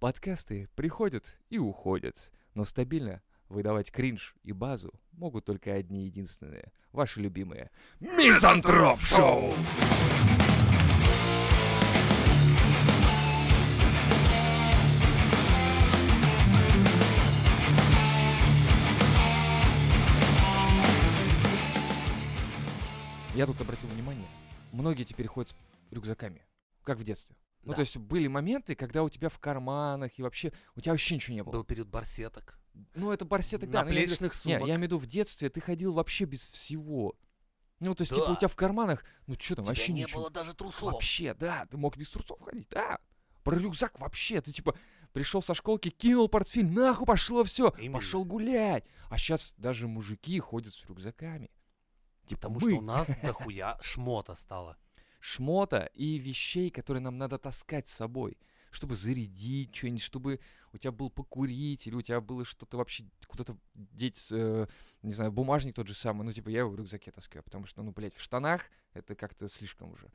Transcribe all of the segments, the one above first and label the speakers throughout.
Speaker 1: Подкасты приходят и уходят, но стабильно выдавать кринж и базу могут только одни единственные, ваши любимые Мизантроп Шоу! Я тут обратил внимание, многие теперь ходят с рюкзаками, как в детстве. Ну,
Speaker 2: Да.
Speaker 1: то есть были моменты, когда у тебя в карманах и вообще у тебя вообще ничего не было.
Speaker 2: Был период барсеток.
Speaker 1: Ну, это барсеток, да. я
Speaker 2: Наплечных
Speaker 1: Не,
Speaker 2: сумок.
Speaker 1: я имею в виду в детстве ты ходил вообще без всего. Ну, то есть, типа, у
Speaker 2: Да.
Speaker 1: тебя в карманах, ну, что там,
Speaker 2: Тебя
Speaker 1: вообще
Speaker 2: не
Speaker 1: ничего.
Speaker 2: было даже трусов.
Speaker 1: Вообще, да, ты мог без трусов ходить, да. Про рюкзак вообще, ты, типа, пришел со школки, кинул портфель, нахуй пошло все,
Speaker 2: Именно.
Speaker 1: пошел гулять. А сейчас даже мужики ходят с рюкзаками. Типа,
Speaker 2: Потому
Speaker 1: мы
Speaker 2: что у нас дохуя шмота стало.
Speaker 1: Шмота и вещей, которые нам надо таскать с собой, чтобы зарядить что-нибудь, чтобы у тебя был покурить, или у тебя было что-то вообще куда-то деть, э, не знаю, бумажник тот же самый, ну, типа, я его в рюкзаке таскаю, потому что, ну, блядь, в штанах это как-то слишком уже.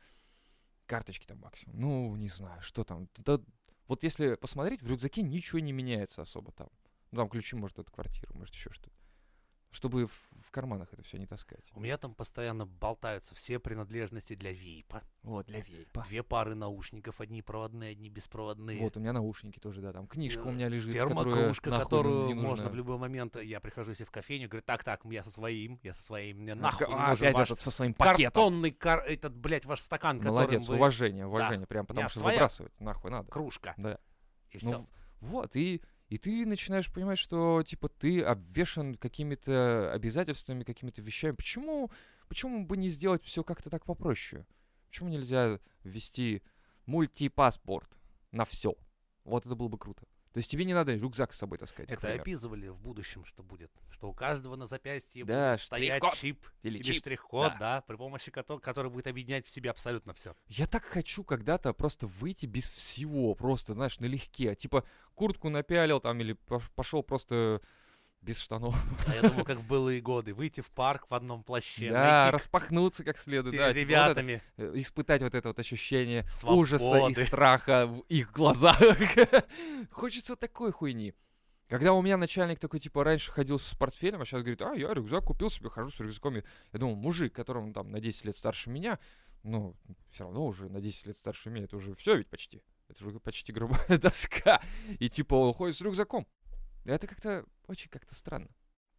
Speaker 1: Карточки там максимум. Ну, не знаю, что там. Да, вот если посмотреть, в рюкзаке ничего не меняется особо там. Ну, там ключи, может, от квартиры, может, еще что-то. Чтобы в, карманах это все не таскать.
Speaker 2: У меня там постоянно болтаются все принадлежности для вейпа.
Speaker 1: Вот, для вейпа.
Speaker 2: Две пары наушников, одни проводные, одни беспроводные.
Speaker 1: Вот, у меня наушники тоже, да, там книжка у меня лежит, которая
Speaker 2: Термокружка,
Speaker 1: нахуй
Speaker 2: которую
Speaker 1: не
Speaker 2: можно в любой момент. Я прихожу себе в кофейню, говорю, так, так, я со своим, я со своим, мне нахуй
Speaker 1: а,
Speaker 2: нужен
Speaker 1: опять
Speaker 2: ваш
Speaker 1: этот со своим пакетом.
Speaker 2: картонный, кар- этот, блядь, ваш стакан,
Speaker 1: Молодец,
Speaker 2: вы...
Speaker 1: уважение, уважение, прям
Speaker 2: У
Speaker 1: потому что
Speaker 2: своя
Speaker 1: выбрасывать нахуй надо.
Speaker 2: Кружка.
Speaker 1: Да.
Speaker 2: И
Speaker 1: Ну,
Speaker 2: все.
Speaker 1: вот, и, и ты начинаешь понимать, что, типа, ты обвешан какими-то обязательствами, какими-то вещами. Почему, почему бы не сделать все как-то так попроще? Почему нельзя ввести мультипаспорт на все? Вот это было бы круто. То есть тебе не надо рюкзак с собой таскать.
Speaker 2: Это
Speaker 1: например.
Speaker 2: описывали в будущем, что будет. Что у каждого на запястье
Speaker 1: Да,
Speaker 2: будет стоять чип
Speaker 1: Или
Speaker 2: или
Speaker 1: чип,
Speaker 2: штрих-код,
Speaker 1: да.
Speaker 2: да. при помощи которого, который будет объединять в себе абсолютно все.
Speaker 1: Я так хочу когда-то просто выйти без всего, просто, знаешь, налегке. Типа куртку напялил там или пошел просто без штанов.
Speaker 2: А я думаю, как в былые годы, выйти в парк в одном плаще,
Speaker 1: Да,
Speaker 2: найти
Speaker 1: распахнуться как следует. Да, типа вот это,
Speaker 2: ребятами.
Speaker 1: э, испытать вот это вот ощущение
Speaker 2: Свободы.
Speaker 1: ужаса и страха в их глазах. Хочется такой хуйни. Когда у меня начальник такой, типа, раньше ходил с портфелем, а сейчас говорит, а, я рюкзак купил себе, хожу с рюкзаком. Я я думал, мужик, которому там на 10 лет старше меня, ну, все равно уже на 10 лет старше меня, это уже все ведь почти. Это уже почти грубая доска. И типа он ходит с рюкзаком. Это как-то очень как-то странно.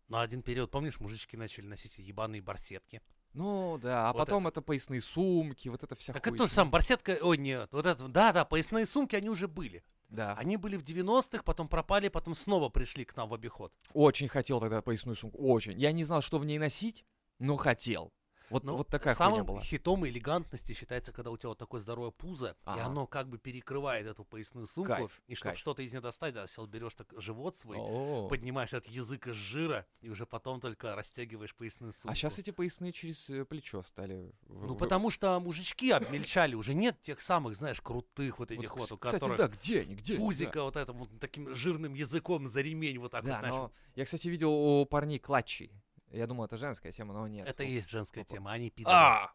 Speaker 2: На один период, помнишь, мужички начали носить ебаные барсетки.
Speaker 1: Ну да, а
Speaker 2: Вот
Speaker 1: потом это. поясные сумки, вот это вся
Speaker 2: Так это
Speaker 1: хуйня.
Speaker 2: то же самое, барсетка, ой, нет, вот это, да-да, поясные сумки, они уже были.
Speaker 1: Да.
Speaker 2: Они были в 90-х, потом пропали, потом снова пришли к нам в обиход.
Speaker 1: Очень хотел тогда поясную сумку, очень. Я не знал, что в ней носить, но хотел. Вот, вот такая
Speaker 2: самым
Speaker 1: была.
Speaker 2: хитом элегантности считается, когда у тебя вот такое здоровое пузо, и
Speaker 1: Ага.
Speaker 2: оно как бы перекрывает эту поясную сумку.
Speaker 1: Кайф,
Speaker 2: и чтобы что-то из нее достать, да, сначала берешь так живот свой,
Speaker 1: О.
Speaker 2: поднимаешь этот язык из жира, и уже потом только растягиваешь поясную сумку.
Speaker 1: А сейчас эти поясные через э, плечо стали.
Speaker 2: Ну, потому что мужички обмельчали, уже нет тех самых, знаешь, крутых вот
Speaker 1: вот,
Speaker 2: этих
Speaker 1: кс-
Speaker 2: вот, у которых
Speaker 1: да, где они, где
Speaker 2: пузика вот это вот таким жирным языком за ремень вот так вот,
Speaker 1: я, кстати, видел у парней клатчи. Я думал, это женская тема, но нет.
Speaker 2: Это и есть женская тема, они пидоры.
Speaker 1: А!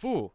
Speaker 1: Фу!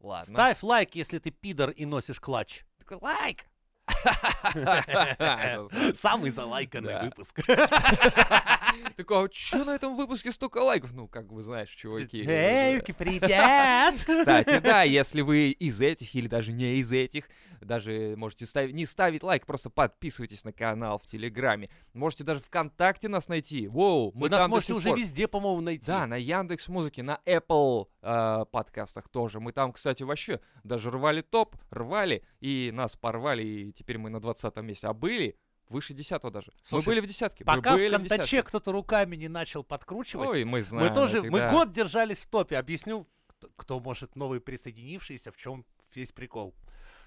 Speaker 1: Ладно.
Speaker 2: Ставь лайк, если ты пидор и носишь клатч.
Speaker 1: Такой лайк!
Speaker 2: Самый залайканный выпуск.
Speaker 1: Такой, а чё на этом выпуске столько лайков? Ну, как вы знаешь, чуваки.
Speaker 2: Эй, привет!
Speaker 1: Кстати, да, если вы из этих или даже не из этих, даже можете ставить, не ставить лайк, просто подписывайтесь на канал в Телеграме. Можете даже ВКонтакте нас найти. Воу, мы
Speaker 2: Вы нас
Speaker 1: там до
Speaker 2: можете уже везде, по-моему, найти.
Speaker 1: Да, на Яндекс Музыке, на Apple э, подкастах тоже. Мы там, кстати, вообще даже рвали топ, рвали, и нас порвали, и теперь мы на 20 месте. А были выше 10 даже.
Speaker 2: Слушай,
Speaker 1: мы были в десятке.
Speaker 2: Пока
Speaker 1: мы
Speaker 2: в
Speaker 1: были
Speaker 2: Контаче
Speaker 1: десятке.
Speaker 2: кто-то руками не начал подкручивать,
Speaker 1: Ой, мы знаем
Speaker 2: мы тоже,
Speaker 1: этих,
Speaker 2: мы
Speaker 1: да.
Speaker 2: год держались в топе. Объясню, кто, может новый присоединившийся, в чем весь прикол.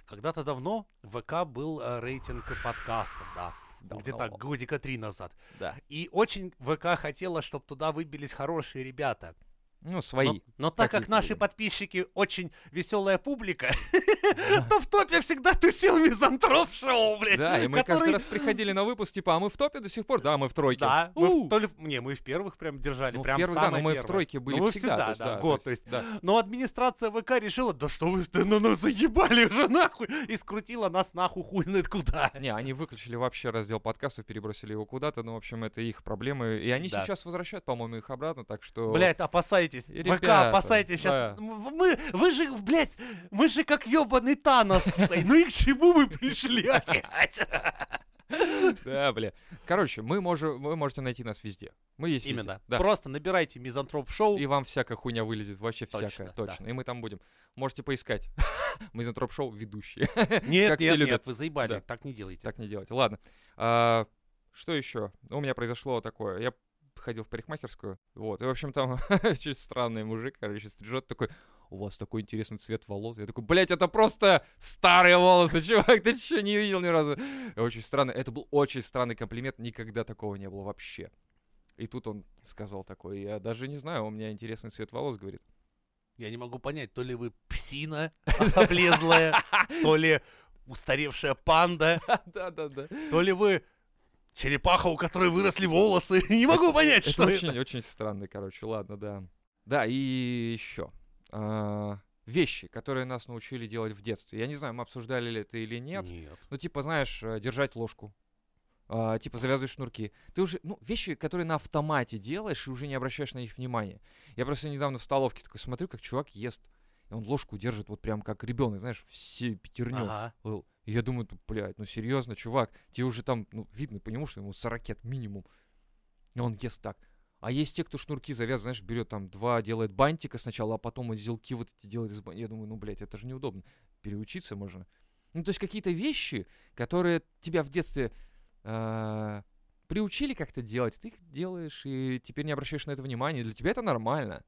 Speaker 2: Когда-то давно в ВК был э, рейтинг подкастов, да.
Speaker 1: Давно.
Speaker 2: Где-то годика три назад.
Speaker 1: Да.
Speaker 2: И очень ВК хотела, чтобы туда выбились хорошие ребята.
Speaker 1: Ну, свои.
Speaker 2: Но, но так как наши
Speaker 1: люди.
Speaker 2: подписчики очень веселая публика, то в топе всегда тусил мизантроп шоу, блядь.
Speaker 1: Да, и мы каждый раз приходили на выпуск, типа, а мы в топе до сих пор? Да, мы в тройке.
Speaker 2: Да, не, мы в первых прям держали,
Speaker 1: Ну,
Speaker 2: прям
Speaker 1: первых, да, но мы в тройке были
Speaker 2: Ну,
Speaker 1: всегда.
Speaker 2: да, год,
Speaker 1: то
Speaker 2: есть. Но администрация ВК решила, да что вы, ну нас заебали уже нахуй, и скрутила нас нахуй хуй знает куда.
Speaker 1: Не, они выключили вообще раздел подкастов, перебросили его куда-то, ну, в общем, это их проблемы. И они сейчас возвращают, по-моему, их обратно, так что...
Speaker 2: Блять, опасайтесь.
Speaker 1: И
Speaker 2: ВК,
Speaker 1: ребята,
Speaker 2: опасайтесь сейчас.
Speaker 1: да.
Speaker 2: Мы, вы же, блядь, мы же как ебаный Танос. Ну и к чему вы пришли опять?
Speaker 1: Да, бля. Короче, мы можем, вы можете найти нас везде. Мы есть везде.
Speaker 2: Именно.
Speaker 1: Да.
Speaker 2: Просто набирайте Мизантроп Шоу.
Speaker 1: И вам всякая хуйня вылезет, вообще
Speaker 2: Точно,
Speaker 1: всякая,
Speaker 2: да.
Speaker 1: точно. И мы там будем. Можете поискать. Мизантроп шоу ведущие.
Speaker 2: Нет,
Speaker 1: как все
Speaker 2: нет,
Speaker 1: любят.
Speaker 2: нет, вы заебали,
Speaker 1: Да.
Speaker 2: так не делайте.
Speaker 1: Так не делайте. Ладно. А, что еще? У меня произошло такое. Я ходил в парикмахерскую, вот, и, в общем, там очень странный мужик, короче, стрижет такой, у вас такой интересный цвет волос. Я такой, блядь, это просто старые волосы, чувак, ты что, не видел ни разу? Очень странно. Это был очень странный комплимент, никогда такого не было вообще. И тут он сказал такой, я даже не знаю, у меня интересный цвет волос, говорит.
Speaker 2: Я не могу понять, то ли вы псина облезлая, то ли устаревшая панда, то ли вы черепаха, у которой выросли волосы. Не могу понять, что
Speaker 1: очень,
Speaker 2: это.
Speaker 1: очень странный, короче, ладно, да. Да, и еще. вещи, которые нас научили делать в детстве. Я не знаю, мы обсуждали ли это или нет.
Speaker 2: Нет.
Speaker 1: Ну, типа, знаешь, э, держать ложку. а, типа, завязывать шнурки. Ты уже, ну, вещи, которые на автомате делаешь, и уже не обращаешь на них внимания. Я просто недавно в столовке такой смотрю, как чувак ест. И он ложку держит вот прям как ребенок, знаешь, все пятерню.
Speaker 2: Ага.
Speaker 1: И я думаю, ну, блядь, ну серьезно, чувак, тебе уже там, ну, видно, по нему, что ему 40 минимум. И он ест так. А есть те, кто шнурки завязывает, знаешь, берет там два, делает бантика сначала, а потом узелки вот эти делает из бантика. Я думаю, ну, блядь, это же неудобно. Переучиться можно. Ну, то есть какие-то вещи, которые тебя в детстве э, приучили как-то делать, ты их делаешь, и теперь не обращаешь на это внимания. Для тебя это нормально.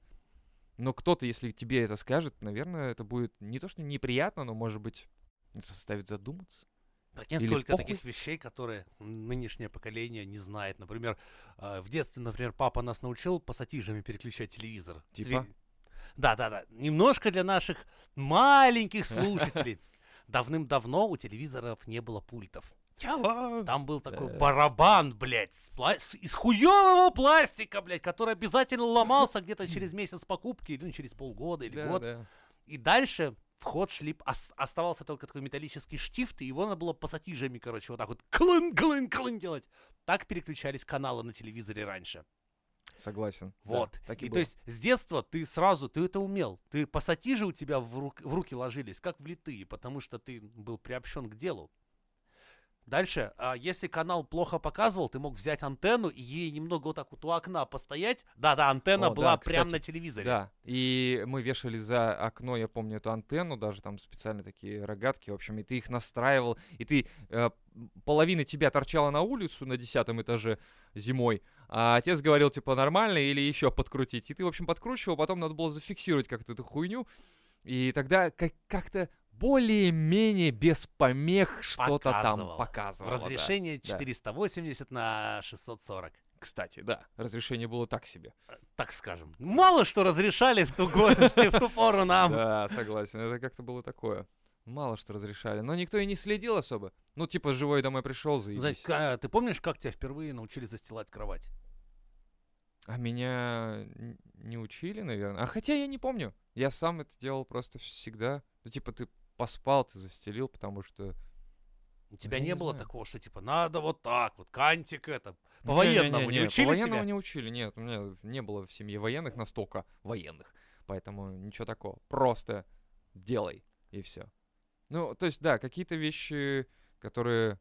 Speaker 1: Но кто-то, если тебе это скажет, наверное, это будет не то, что неприятно, но, может быть, заставит задуматься.
Speaker 2: Прикинь,
Speaker 1: Или
Speaker 2: сколько
Speaker 1: похуй.
Speaker 2: таких вещей, которые нынешнее поколение не знает. Например, э, в детстве, например, папа нас научил пассатижами переключать телевизор.
Speaker 1: Типа?
Speaker 2: Да, да, да. Немножко для наших маленьких слушателей. Давным-давно у телевизоров не было пультов.
Speaker 1: Чего?
Speaker 2: Там был такой
Speaker 1: Да.
Speaker 2: барабан, блядь, с пла- с- из хуевого пластика, блядь, который обязательно ломался где-то через месяц покупки, или ну, через полгода или
Speaker 1: Да,
Speaker 2: год.
Speaker 1: да.
Speaker 2: И дальше в ход шли, ос- оставался только такой металлический штифт, и его надо было пассатижами, короче, вот так вот клын, клын, клын делать. Так переключались каналы на телевизоре раньше.
Speaker 1: Согласен. Да,
Speaker 2: Вот.
Speaker 1: так
Speaker 2: и
Speaker 1: и
Speaker 2: то есть с детства ты сразу, ты это умел. Ты пассатижи у тебя в, рук- в руки ложились, как влитые, потому что ты был приобщен к делу. Дальше, а, если канал плохо показывал, ты мог взять антенну и ей немного вот так вот у окна постоять. Да-да, антенна
Speaker 1: О, да,
Speaker 2: была прямо
Speaker 1: кстати,
Speaker 2: на телевизоре.
Speaker 1: Да, и мы вешали за окно, я помню, эту антенну, даже там специально такие рогатки, в общем, и ты их настраивал, и ты, э, половина тебя торчала на улицу на десятом этаже зимой, а отец говорил, типа, нормально или еще подкрутить, и ты, в общем, подкручивал, потом надо было зафиксировать как-то эту хуйню, и тогда как- как-то более-менее без помех что-то там
Speaker 2: Показывал.
Speaker 1: показывало. да.
Speaker 2: Разрешение
Speaker 1: да.
Speaker 2: 480 на 640.
Speaker 1: Кстати, да, разрешение было так себе.
Speaker 2: Так скажем. Мало что разрешали в ту, год, в ту пору нам.
Speaker 1: Да, согласен. Это как-то было такое. Мало что разрешали. Но никто и не следил особо. Ну, типа, живой домой пришел, заебись.
Speaker 2: ка- ты помнишь, как тебя впервые научили застилать кровать?
Speaker 1: А меня не учили, наверное. А хотя я не помню. Я сам это делал просто всегда. Ну, типа, ты поспал, ты застелил, потому что...
Speaker 2: У тебя
Speaker 1: я
Speaker 2: не
Speaker 1: не
Speaker 2: было
Speaker 1: знаю.
Speaker 2: такого, что типа надо вот так вот, кантик это.
Speaker 1: Не-не-не,
Speaker 2: По-военному не
Speaker 1: не,
Speaker 2: учили
Speaker 1: По-военному
Speaker 2: тебя?
Speaker 1: не учили, нет. У меня не было в семье военных настолько военных. Поэтому ничего такого. Просто делай, и все. Ну, то есть, да, какие-то вещи, которые,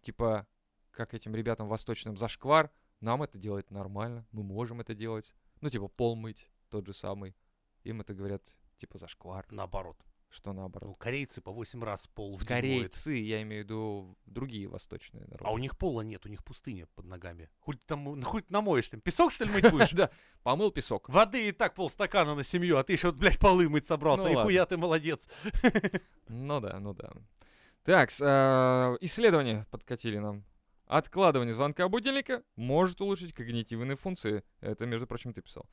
Speaker 1: типа, как этим ребятам восточным зашквар, нам это делать нормально, мы можем это делать. Ну, типа, пол мыть, тот же самый. Им это говорят, типа, зашквар,
Speaker 2: Наоборот.
Speaker 1: Что наоборот.
Speaker 2: Ну, корейцы по 8 раз пол в день.
Speaker 1: Корейцы, я имею в виду другие восточные народы.
Speaker 2: А у них пола нет, у них пустыня под ногами. Ты там, хуй ты намоешь там. Песок, что ли, мыть будешь?
Speaker 1: Да, помыл песок.
Speaker 2: Воды и так полстакана на семью, а ты еще, блядь, полы мыть собрался.
Speaker 1: Ну
Speaker 2: и
Speaker 1: ладно.
Speaker 2: хуя ты молодец.
Speaker 1: Ну да, ну да. Так, а, исследования подкатили нам. Откладывание звонка будильника может улучшить когнитивные функции. Это, между прочим, ты писал.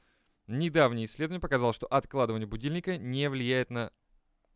Speaker 1: Недавнее исследование показало, что откладывание будильника не влияет на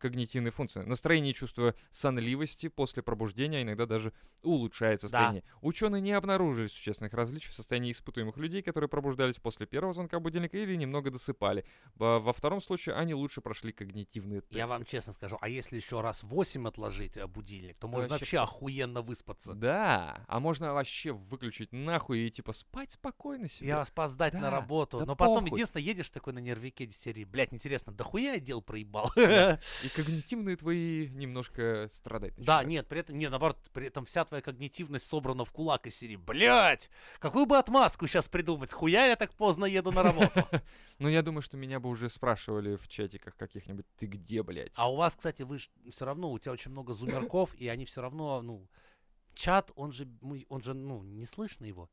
Speaker 1: когнитивные функции. Настроение и чувство сонливости после пробуждения иногда даже улучшает состояние. Ученые не обнаружили существенных различий в состоянии испытуемых людей, которые пробуждались после первого звонка будильника или немного досыпали. Во, втором случае они лучше прошли когнитивные тесты.
Speaker 2: Я вам честно скажу, а если еще раз 8 отложить э, будильник, то можно
Speaker 1: вообще
Speaker 2: вообще охуенно выспаться.
Speaker 1: Да, а можно вообще выключить нахуй и типа спать спокойно себе.
Speaker 2: Я опоздать на
Speaker 1: Да,
Speaker 2: работу.
Speaker 1: да
Speaker 2: но потом
Speaker 1: похуй.
Speaker 2: единственное, едешь такой на нервике серии. Блять, интересно, да хуя я дел проебал?
Speaker 1: И когнитивные твои немножко страдать
Speaker 2: Да, нет, при этом, не, наоборот, при этом вся твоя когнитивность собрана в кулак из серии. Блять, какую бы отмазку сейчас придумать? Хуя я так поздно еду на работу?
Speaker 1: Ну, я думаю, что меня бы уже спрашивали в чатиках каких-нибудь, ты где, блядь?
Speaker 2: А у вас, кстати, вы все равно, у тебя очень много зумерков, и они все равно, ну, чат, он же, мы- он же, ну, не слышно его.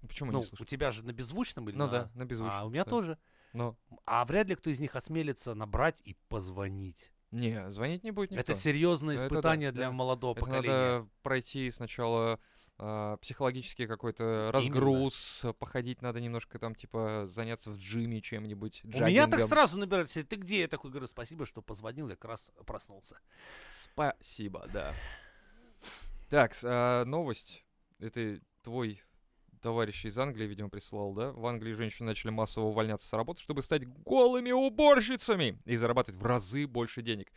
Speaker 1: Ну, Почему
Speaker 2: Ну,
Speaker 1: не
Speaker 2: у
Speaker 1: слышно?
Speaker 2: тебя же на беззвучном или
Speaker 1: Ну
Speaker 2: на-
Speaker 1: да, на беззвучном.
Speaker 2: А у меня
Speaker 1: да.
Speaker 2: тоже.
Speaker 1: Но,
Speaker 2: А вряд ли кто из них осмелится набрать и позвонить.
Speaker 1: Не, звонить не будет никто.
Speaker 2: Это серьезное
Speaker 1: Это да,
Speaker 2: испытание для
Speaker 1: да.
Speaker 2: молодого
Speaker 1: Это
Speaker 2: поколения.
Speaker 1: надо пройти сначала а, психологический какой-то разгруз, походить надо немножко там, типа, заняться в джиме чем-нибудь,
Speaker 2: У меня так сразу набирают, ты где? Я такой говорю, спасибо, что позвонил, я как раз проснулся.
Speaker 1: Спасибо, да. Так, а, новость. Это твой товарищ из Англии, видимо, прислал, да? В Англии женщины начали массово увольняться с работы, чтобы стать голыми уборщицами и зарабатывать в разы больше денег.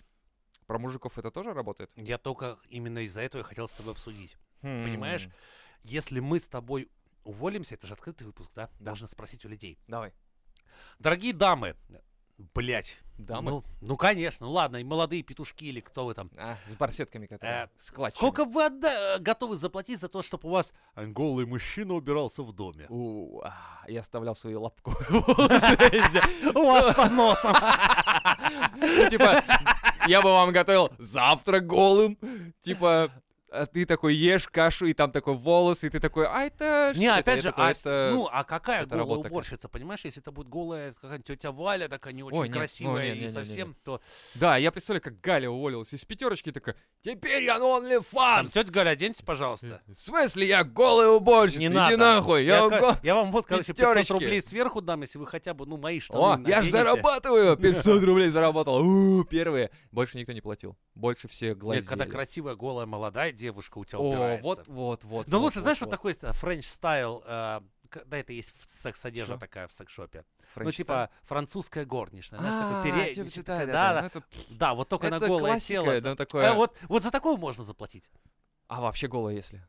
Speaker 1: Про мужиков это тоже работает?
Speaker 2: Я только именно из-за этого я хотел с тобой обсудить.
Speaker 1: Хм.
Speaker 2: Понимаешь? Если мы с тобой уволимся, это же открытый выпуск, да?
Speaker 1: Да.
Speaker 2: Должны спросить у людей.
Speaker 1: Давай.
Speaker 2: Дорогие дамы, блять.
Speaker 1: Дамы?
Speaker 2: Ну, ну, конечно, ладно, и молодые петушки или кто вы там.
Speaker 1: А, с барсетками, которые
Speaker 2: Э,
Speaker 1: с клатчами.
Speaker 2: Сколько вы отда- готовы заплатить за то, чтобы у вас голый мужчина убирался в доме?
Speaker 1: У, а, я оставлял свою лапку.
Speaker 2: У вас по носам.
Speaker 1: Ну, типа, я бы вам готовил завтрак голым. Типа, а ты такой ешь кашу, и там такой волос, и ты такой, а это
Speaker 2: Не,
Speaker 1: что это?»
Speaker 2: опять
Speaker 1: Я
Speaker 2: же,
Speaker 1: такой,
Speaker 2: а,
Speaker 1: это...
Speaker 2: ну, а какая
Speaker 1: это
Speaker 2: голая
Speaker 1: работа такая.
Speaker 2: уборщица, понимаешь? Если это будет голая какая-нибудь тетя Валя, такая не очень
Speaker 1: Ой, нет, ну,
Speaker 2: красивая
Speaker 1: не-
Speaker 2: и
Speaker 1: не- не- не-
Speaker 2: совсем, то...
Speaker 1: Да, я представляю, как Галя уволилась из пятерочки и такая, теперь я на
Speaker 2: Там,
Speaker 1: OnlyFans.
Speaker 2: тетя Галя, оденьте, пожалуйста.
Speaker 1: В смысле, я голая уборщица?
Speaker 2: Не
Speaker 1: Иди
Speaker 2: надо.
Speaker 1: нахуй. Я,
Speaker 2: Я,
Speaker 1: го-
Speaker 2: я вам вот, короче, 500
Speaker 1: пятерочки.
Speaker 2: рублей сверху дам, если вы хотя бы, ну, мои штаны
Speaker 1: О, я же
Speaker 2: наденете.
Speaker 1: зарабатываю! 500 рублей заработал. Первые. Больше никто не платил. Больше все
Speaker 2: Нет,
Speaker 1: глазели.
Speaker 2: когда красивая, голая, молодая девушка у тебя
Speaker 1: О,
Speaker 2: убирается.
Speaker 1: вот, вот, вот.
Speaker 2: Но
Speaker 1: вот,
Speaker 2: лучше,
Speaker 1: вот,
Speaker 2: знаешь,
Speaker 1: вот.
Speaker 2: вот такой French style, э, да, это есть в секс-одежда такая в секс-шопе. Ну, типа французская горничная, знаешь,
Speaker 1: А,
Speaker 2: такой пере-
Speaker 1: типа,
Speaker 2: типа
Speaker 1: да, да,
Speaker 2: да,
Speaker 1: да,
Speaker 2: да,
Speaker 1: ну,
Speaker 2: да, вот только на голое тело.
Speaker 1: да, такое.
Speaker 2: вот, за такое можно заплатить.
Speaker 1: А вообще голая, если?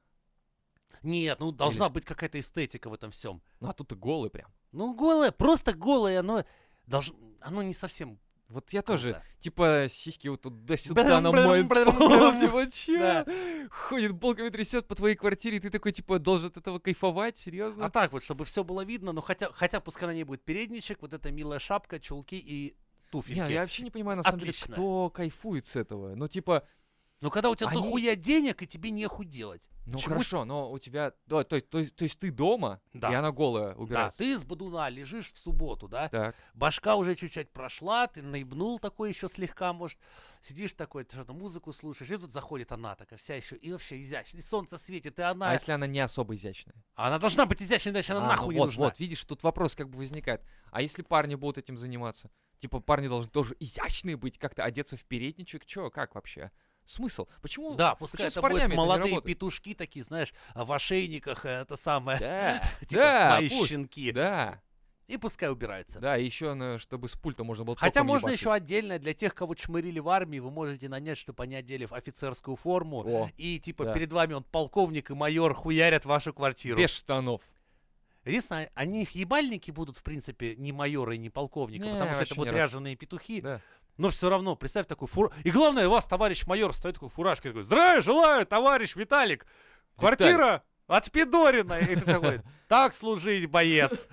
Speaker 2: Нет, ну должна быть какая-то эстетика в этом всем.
Speaker 1: Ну, а тут ты голый прям.
Speaker 2: Ну, голое, просто голое, оно должно, оно не совсем
Speaker 1: Вот я тоже,
Speaker 2: круто.
Speaker 1: типа, сиськи вот туда-сюда на мой пол, типа?
Speaker 2: Да.
Speaker 1: Ходит, булками трясет по твоей квартире, и ты такой, типа, должен от этого кайфовать, серьезно?
Speaker 2: А так вот, чтобы все было видно, ну хотя, хотя пускай на ней будет передничек, вот эта милая шапка, чулки и туфельки.
Speaker 1: Не, я вообще не понимаю, на самом деле, кто кайфует с этого. Ну, типа,
Speaker 2: Ну когда у тебя
Speaker 1: Они-
Speaker 2: дохуя денег, и тебе нехуй делать.
Speaker 1: ну
Speaker 2: Чего
Speaker 1: хорошо, но у тебя, да, то, то, то есть ты дома,
Speaker 2: Да.
Speaker 1: и она голая
Speaker 2: Да,
Speaker 1: убирается.
Speaker 2: ты с бодуна лежишь в субботу, да?
Speaker 1: Так,
Speaker 2: Башка уже чуть-чуть прошла, ты наебнул такой еще слегка, может. Сидишь такой, ты что-то музыку слушаешь, и тут заходит она такая вся еще, и вообще изящная, и солнце светит, и она...
Speaker 1: а если она не особо изящная?
Speaker 2: Она должна быть изящной, иначе она
Speaker 1: А, ну
Speaker 2: нахуй не
Speaker 1: вот,
Speaker 2: нужна.
Speaker 1: вот, видишь, тут вопрос как бы возникает. А если парни будут этим заниматься? Типа парни должны тоже изящные быть, как-то одеться в передничек, чё, как вообще? Смысл? Почему?
Speaker 2: Да, пускай
Speaker 1: почему
Speaker 2: это будут молодые петушки такие, знаешь, в ошейниках, э, это самое,
Speaker 1: Да,
Speaker 2: типа
Speaker 1: да,
Speaker 2: мои
Speaker 1: пусть,
Speaker 2: щенки.
Speaker 1: да,
Speaker 2: И пускай убираются.
Speaker 1: да, еще чтобы с пульта можно было
Speaker 2: Хотя можно
Speaker 1: ебашить.
Speaker 2: еще отдельно для тех, кого чмырили в армии, вы можете нанять, чтобы они одели в офицерскую форму.
Speaker 1: О,
Speaker 2: И типа
Speaker 1: да.
Speaker 2: перед вами он полковник и майор хуярят вашу квартиру.
Speaker 1: без штанов.
Speaker 2: Единственное, они их ебальники будут, в принципе, не майора и не полковника,
Speaker 1: Не,
Speaker 2: потому что это будут
Speaker 1: раз.
Speaker 2: ряженые петухи.
Speaker 1: Да.
Speaker 2: Но все равно, представь такой фур... И главное, у вас, товарищ майор, стоит такой фуражкой, такой, здравия желаю, товарищ Виталик! Квартира от Пидорина! И ты такой, так служить, боец!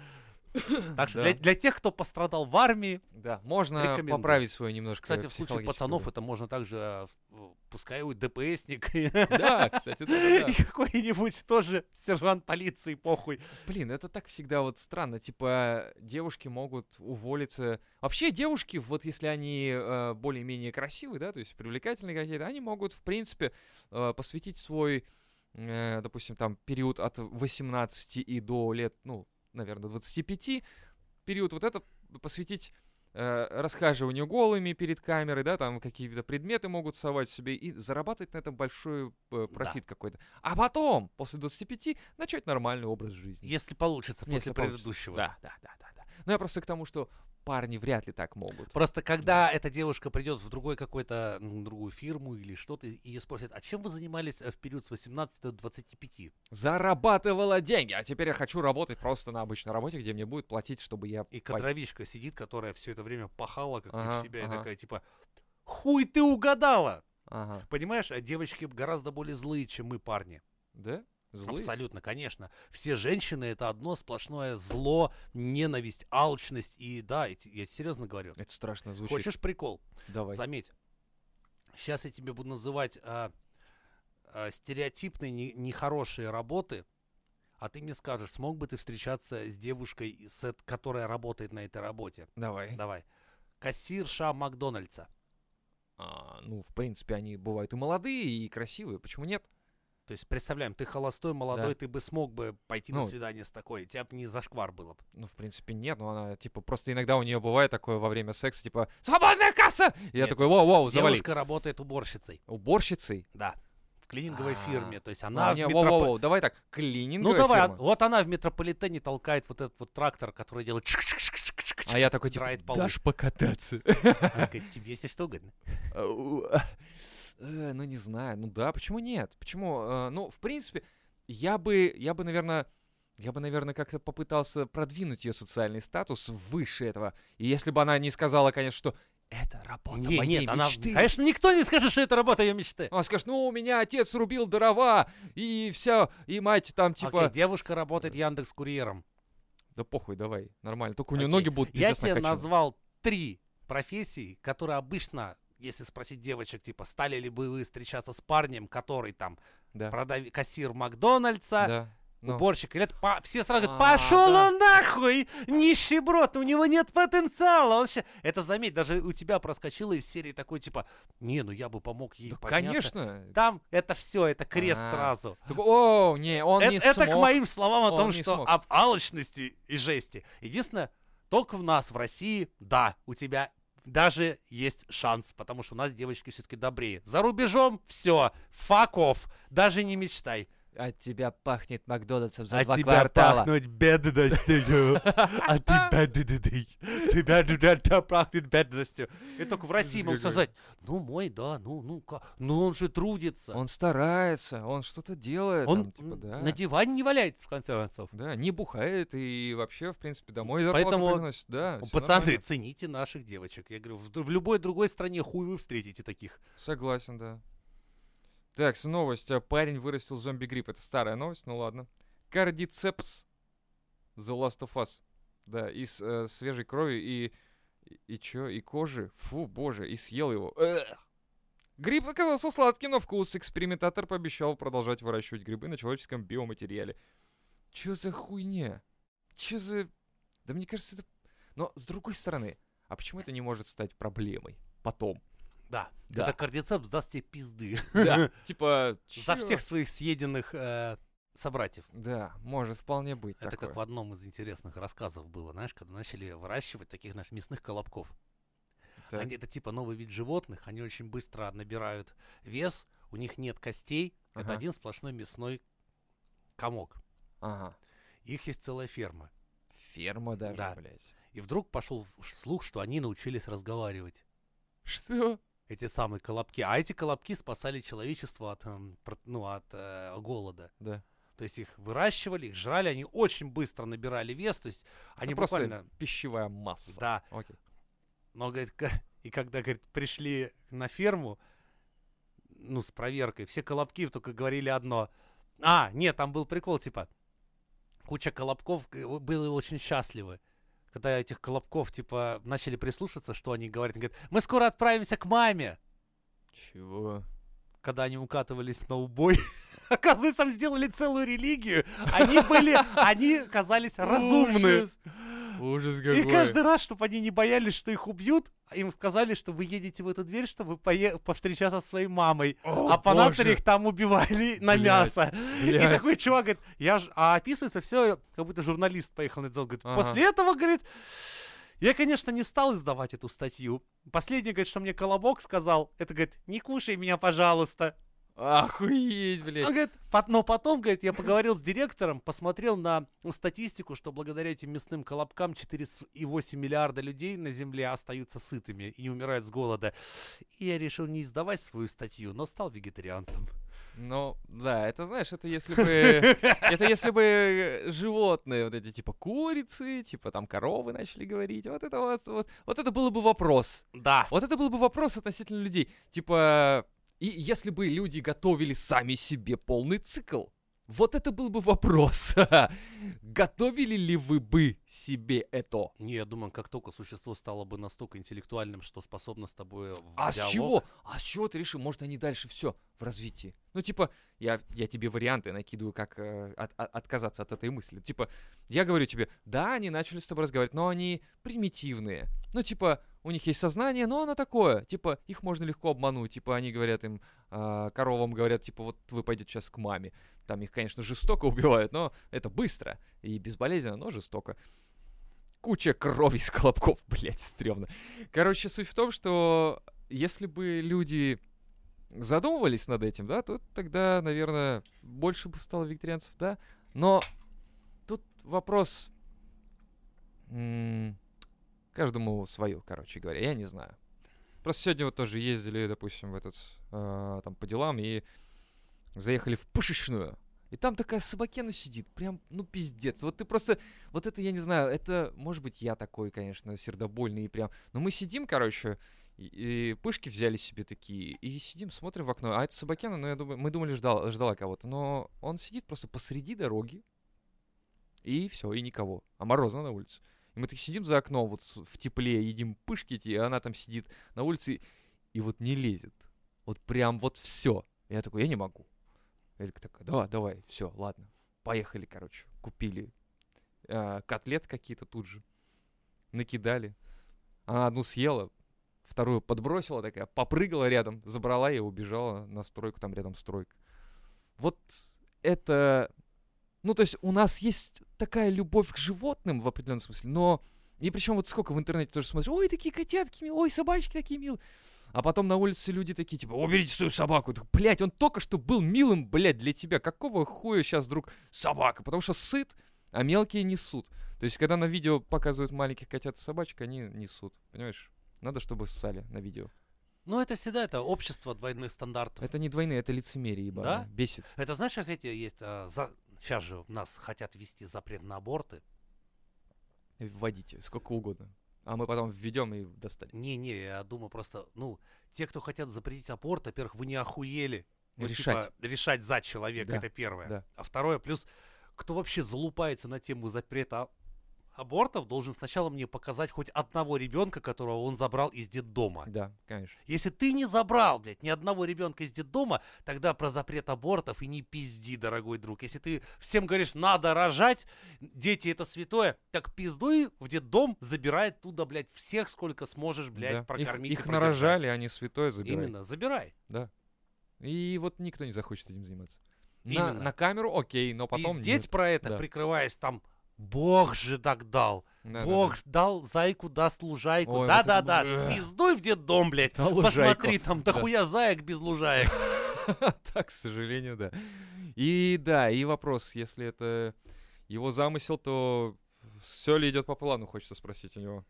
Speaker 2: Так что
Speaker 1: Да.
Speaker 2: для, для тех, кто пострадал в армии,
Speaker 1: Да, можно поправить свой немножко
Speaker 2: кстати, в случае пацанов
Speaker 1: уровень.
Speaker 2: это можно также, э, пускай и DPСник,
Speaker 1: Да, кстати, да, да,
Speaker 2: и какой-нибудь тоже сержант полиции, похуй.
Speaker 1: Блин, это так всегда вот странно. Типа, девушки могут уволиться. Вообще, девушки, вот если они э, более-менее красивые, да, то есть привлекательные какие-то, они могут, в принципе, э, посвятить свой, э, допустим, там, период от 18 и до лет, ну, наверное, 25, период вот этот посвятить э, расхаживанию голыми перед камерой, да, там какие-то предметы могут совать себе и зарабатывать на этом большой э, профит какой-то. А потом, после 25, начать нормальный образ жизни.
Speaker 2: Если получится
Speaker 1: Если
Speaker 2: после
Speaker 1: получится.
Speaker 2: предыдущего.
Speaker 1: Да, да, да, да, да. Но я просто к тому, что парни вряд ли так могут.
Speaker 2: Просто когда эта девушка придет в другой какой-то, другую фирму или что-то, и ее спросят, а чем вы занимались э, в период с 18 до 25?
Speaker 1: Зарабатывала деньги, а теперь я хочу работать просто на обычной работе, где мне будет платить, чтобы я...
Speaker 2: И кадровичка сидит, которая все это время пахала, как
Speaker 1: Ага,
Speaker 2: в себя, и
Speaker 1: ага.
Speaker 2: такая, типа, хуй ты угадала!
Speaker 1: Ага.
Speaker 2: Понимаешь, а девочки гораздо более злые, чем мы, парни.
Speaker 1: Да? Злые?
Speaker 2: Абсолютно, конечно. Все женщины это одно сплошное зло, ненависть, алчность. И да, я те- я серьезно говорю.
Speaker 1: Это страшно звучит.
Speaker 2: Хочешь прикол?
Speaker 1: Давай.
Speaker 2: Заметь. Сейчас я тебе буду называть а, а, стереотипные, не- нехорошие работы, а ты мне скажешь, смог бы ты встречаться с девушкой, с которая работает на этой работе?
Speaker 1: Давай.
Speaker 2: Давай. Кассирша Макдональдса.
Speaker 1: А, ну, в принципе, они бывают и молодые, и красивые. Почему нет?
Speaker 2: То есть, представляем, ты холостой, молодой,
Speaker 1: Да.
Speaker 2: ты бы смог бы пойти на
Speaker 1: Ну.
Speaker 2: свидание с такой, тебя бы не зашквар было бы.
Speaker 1: Ну, в принципе, нет. Но она, типа, просто иногда у нее бывает такое во время секса, типа, свободная касса! И я
Speaker 2: Нет,
Speaker 1: такой, воу-воу, завали.
Speaker 2: Девушка работает уборщицей,
Speaker 1: Уборщицей?
Speaker 2: да, в клининговой
Speaker 1: А,
Speaker 2: фирме. То есть
Speaker 1: Она
Speaker 2: она в
Speaker 1: не,
Speaker 2: метропо-
Speaker 1: воу-воу-воу, давай так, клининговая
Speaker 2: Ну давай,
Speaker 1: фирма.
Speaker 2: вот она в метрополитене толкает вот этот вот трактор, который делает.
Speaker 1: А я такой, типа, дашь покататься?
Speaker 2: Тебе если что угодно.
Speaker 1: Ау, э, Ну, не знаю. Ну да, почему нет? Почему? э, Ну, в принципе, я бы, я бы, наверное, я бы, наверное, как-то попытался продвинуть ее социальный статус выше этого. И если бы она не сказала, конечно, что это работа
Speaker 2: Не,
Speaker 1: моей
Speaker 2: нет, она,
Speaker 1: мечты.
Speaker 2: конечно, никто не скажет, что это работа ее мечты.
Speaker 1: Она скажет, ну, у меня отец рубил дрова, и все, и мать там, типа...
Speaker 2: Окей, девушка работает Яндекс Курьером.
Speaker 1: Да похуй, давай, нормально. Только у нее
Speaker 2: Окей.
Speaker 1: ноги будут
Speaker 2: Я тебе
Speaker 1: накачаны.
Speaker 2: назвал три профессии, которые обычно, если спросить девочек, типа, стали ли бы вы встречаться с парнем, который там
Speaker 1: Да,
Speaker 2: продав... кассир Макдональдса,
Speaker 1: да. ну.
Speaker 2: уборщик, или это по- все сразу говорят,
Speaker 1: А,
Speaker 2: пошел
Speaker 1: да.
Speaker 2: он нахуй, нищеброд, у него нет потенциала. Он ща-» Это заметь, даже у тебя проскочило из серии такой, типа, не, ну я бы помог ей
Speaker 1: Да,
Speaker 2: подняться».
Speaker 1: конечно.
Speaker 2: Там это все, это крест
Speaker 1: А,
Speaker 2: сразу.
Speaker 1: Такой, О, не, он
Speaker 2: Э-
Speaker 1: не
Speaker 2: это к
Speaker 1: смог.
Speaker 2: моим словам о
Speaker 1: Он
Speaker 2: том, что
Speaker 1: смог.
Speaker 2: об алчности и жести. Единственное, только в нас, в России, да, у тебя даже есть шанс, потому что у нас девочки все-таки добрее. За рубежом все, off, даже не мечтай.
Speaker 1: От тебя пахнет Макдональдсом за
Speaker 2: От
Speaker 1: два
Speaker 2: тебя
Speaker 1: квартала.
Speaker 2: пахнуть бедностью. От тебя бедностью. Тебя тебя пахнет бедностью. И только в России
Speaker 1: Какой.
Speaker 2: сказать, ну мой, да, ну, ну, ка- ну он же трудится.
Speaker 1: Он старается, он что-то делает.
Speaker 2: Он
Speaker 1: там, типа, да.
Speaker 2: на диване не валяется, в конце концов.
Speaker 1: Да, не бухает и вообще, в принципе, домой
Speaker 2: Поэтому,
Speaker 1: приносит. Да,
Speaker 2: Пацаны,
Speaker 1: нормально.
Speaker 2: цените наших девочек. Я говорю, в, в любой другой стране хуй вы встретите таких.
Speaker 1: Согласен, да. Так, новость. Парень вырастил зомби-грипп. Это старая новость, ну ладно. Кардицепс. The Last of Us. Да, из э, свежей крови и... И, и чё? И кожи? Фу, боже, и съел его. Эх. Гриб оказался сладкий на вкус. Экспериментатор пообещал продолжать выращивать грибы на человеческом биоматериале. Чё за хуйня? Чё за... Да мне кажется, это... Но с другой стороны, а почему это не может стать проблемой потом?
Speaker 2: Да.
Speaker 1: Да.
Speaker 2: Когда кардицепс даст тебе пизды.
Speaker 1: Да, типа...
Speaker 2: За всех своих съеденных э, собратьев.
Speaker 1: Да, может вполне быть
Speaker 2: Это
Speaker 1: такое.
Speaker 2: как в одном из интересных рассказов было, знаешь, когда начали выращивать таких наших мясных колобков.
Speaker 1: Так.
Speaker 2: Они это типа новый вид животных, они очень быстро набирают вес, у них нет костей, это один сплошной мясной комок.
Speaker 1: Ага.
Speaker 2: Их есть целая ферма.
Speaker 1: Ферма даже,
Speaker 2: Да.
Speaker 1: блядь.
Speaker 2: И вдруг пошел слух, что они научились разговаривать.
Speaker 1: Что?
Speaker 2: Эти самые колобки. А эти колобки спасали человечество от, эм, ну, от э, голода.
Speaker 1: Да.
Speaker 2: То есть их выращивали, их жрали, они очень быстро набирали вес. То есть они
Speaker 1: просто
Speaker 2: буквально...
Speaker 1: пищевая масса.
Speaker 2: Да,
Speaker 1: Окей.
Speaker 2: но, говорит, и когда, говорит, пришли на ферму, ну, с проверкой, все колобки только говорили одно. А, нет, там был прикол, типа, куча колобков были очень счастливы. Когда этих колобков, типа, начали прислушаться, что они говорят, они говорят, мы скоро отправимся к маме.
Speaker 1: Чего?
Speaker 2: Когда они укатывались на убой, оказывается, там сделали целую религию. Они были, они казались разумны.
Speaker 1: Ужас. Ужас
Speaker 2: И
Speaker 1: какой.
Speaker 2: каждый раз, чтобы они не боялись, что их убьют, им сказали, что вы едете в эту дверь, чтобы пое- повстречаться со своей мамой.
Speaker 1: О,
Speaker 2: а по
Speaker 1: боже.
Speaker 2: их там убивали на
Speaker 1: Блядь,
Speaker 2: мясо. И
Speaker 1: блядь.
Speaker 2: такой чувак говорит, я ж... А описывается все, как будто журналист поехал на это дело. Говорит,
Speaker 1: Ага.
Speaker 2: после этого, говорит, Я, конечно, не стал издавать эту статью. Последнее, говорит, что мне Колобок сказал, это, говорит, не кушай меня, пожалуйста.
Speaker 1: Охуеть, блядь.
Speaker 2: Он говорит, «Пот- но потом, говорит, я поговорил с директором, посмотрел на статистику, что благодаря этим мясным колобкам 4,8 миллиарда людей на Земле остаются сытыми и не умирают с голода. И я решил не издавать свою статью, но стал вегетарианцем.
Speaker 1: Ну, да, это, знаешь, это если бы... Это если бы животные, вот эти, типа, курицы, типа, там, коровы начали говорить. Вот это вот, вот, вот это было бы вопрос.
Speaker 2: Да.
Speaker 1: Вот это был бы вопрос относительно людей. Типа, и если бы люди готовили сами себе полный цикл, вот это был бы вопрос. Готовили ли вы бы себе это?
Speaker 2: Не, я думаю, как только существо стало бы настолько интеллектуальным, что способно с тобой
Speaker 1: А с
Speaker 2: диалог-
Speaker 1: чего? А с чего ты решил? Может, они дальше все в развитии? Ну, типа, я, я тебе варианты накидываю, как э, от- от- отказаться от этой мысли. Типа, я говорю тебе, да, они начали с тобой разговаривать, но они примитивные. Ну, типа, у них есть сознание, но оно такое. Типа, их можно легко обмануть. Типа, они говорят им, а, коровам говорят, типа, вот вы пойдете сейчас к маме. Там их, конечно, жестоко убивают, но это быстро и безболезненно, но жестоко. Куча крови из колобков, блять, стрёмно. Короче, суть в том, что если бы люди задумывались над этим, да, то тогда, наверное, больше бы стало вегетарианцев, да. Но тут вопрос м, каждому свое, короче говоря, я не знаю. Просто сегодня вот тоже ездили, допустим, в этот э, там по делам и заехали в пышечную. И там такая собакена сидит, прям, ну, пиздец. Вот ты просто, вот это, я не знаю, это, может быть, я такой, конечно, сердобольный и прям... Но мы сидим, короче, и, и пышки взяли себе такие, и сидим, смотрим в окно. А это собакена, ну, я думаю, мы думали, ждал, ждала кого-то. Но он сидит просто посреди дороги, и все, и никого. А морозно на улице. И мы так сидим за окном, вот в тепле, едим пышки эти, и она там сидит на улице, и, вот не лезет. Вот прям вот все. Я такой, я не могу. Элька такая, да, давай, все, ладно. Поехали, короче. Купили а, котлет какие-то тут же. Накидали. Она одну съела, вторую подбросила такая, попрыгала рядом, забрала и убежала на стройку, там рядом стройка. Вот это... Ну, то есть у нас есть такая любовь к животным в определенном смысле, но... И причем вот сколько в интернете тоже смотришь, ой, такие котятки милые, ой, собачки такие милые. А потом на улице люди такие, типа, уберите свою собаку. Так, блядь, он только что был милым, блядь, для тебя. Какого хуя сейчас вдруг собака? Потому что сыт, а мелкие несут. То есть, когда на видео показывают маленьких котят и собачек, они несут. Понимаешь? Надо, чтобы ссали на видео.
Speaker 2: Ну, это всегда это общество двойных стандартов.
Speaker 1: Это не двойные, это лицемерие, ебаное.
Speaker 2: Да?
Speaker 1: Бесит.
Speaker 2: Это знаешь, как эти есть... а, за... Сейчас же нас хотят ввести запрет на аборты.
Speaker 1: Вводите сколько угодно. А мы потом введем и достанем.
Speaker 2: Не-не, я думаю просто, ну, те, кто хотят запретить аборт, во-первых, вы не охуели. Ну,
Speaker 1: Решать.
Speaker 2: типа, решать за человека,
Speaker 1: Да,
Speaker 2: это первое.
Speaker 1: да.
Speaker 2: А второе, плюс, кто вообще залупается на тему запрета абортов, должен сначала мне показать хоть одного ребенка, которого он забрал из детдома.
Speaker 1: Да, конечно.
Speaker 2: Если ты не забрал, блядь, ни одного ребенка из детдома, тогда про запрет абортов и не пизди, дорогой друг. Если ты всем говоришь, надо рожать, дети это святое, так пиздуй в детдом, забирай оттуда, блядь, всех, сколько сможешь, блядь,
Speaker 1: Да. Их-
Speaker 2: прокормить
Speaker 1: Их,
Speaker 2: и
Speaker 1: нарожали, они святое
Speaker 2: продержать.
Speaker 1: забирают.
Speaker 2: Именно, забирай.
Speaker 1: И вот никто не захочет этим заниматься. На,
Speaker 2: Именно.
Speaker 1: на камеру окей, но потом
Speaker 2: Пиздеть
Speaker 1: нет.
Speaker 2: про это,
Speaker 1: Да.
Speaker 2: прикрываясь там, Бог же так дал.
Speaker 1: Да-да-да.
Speaker 2: Бог дал зайку, даст лужайку.
Speaker 1: Ой, вот
Speaker 2: Да-да-да,
Speaker 1: это бы-
Speaker 2: пиздуй в детдом, блядь.
Speaker 1: Да.
Speaker 2: Посмотри, там
Speaker 1: Да.
Speaker 2: дохуя заек без лужаек.
Speaker 1: Так, к сожалению, да. И да, и вопрос, если это его замысел, то все ли идет по плану, хочется спросить у него.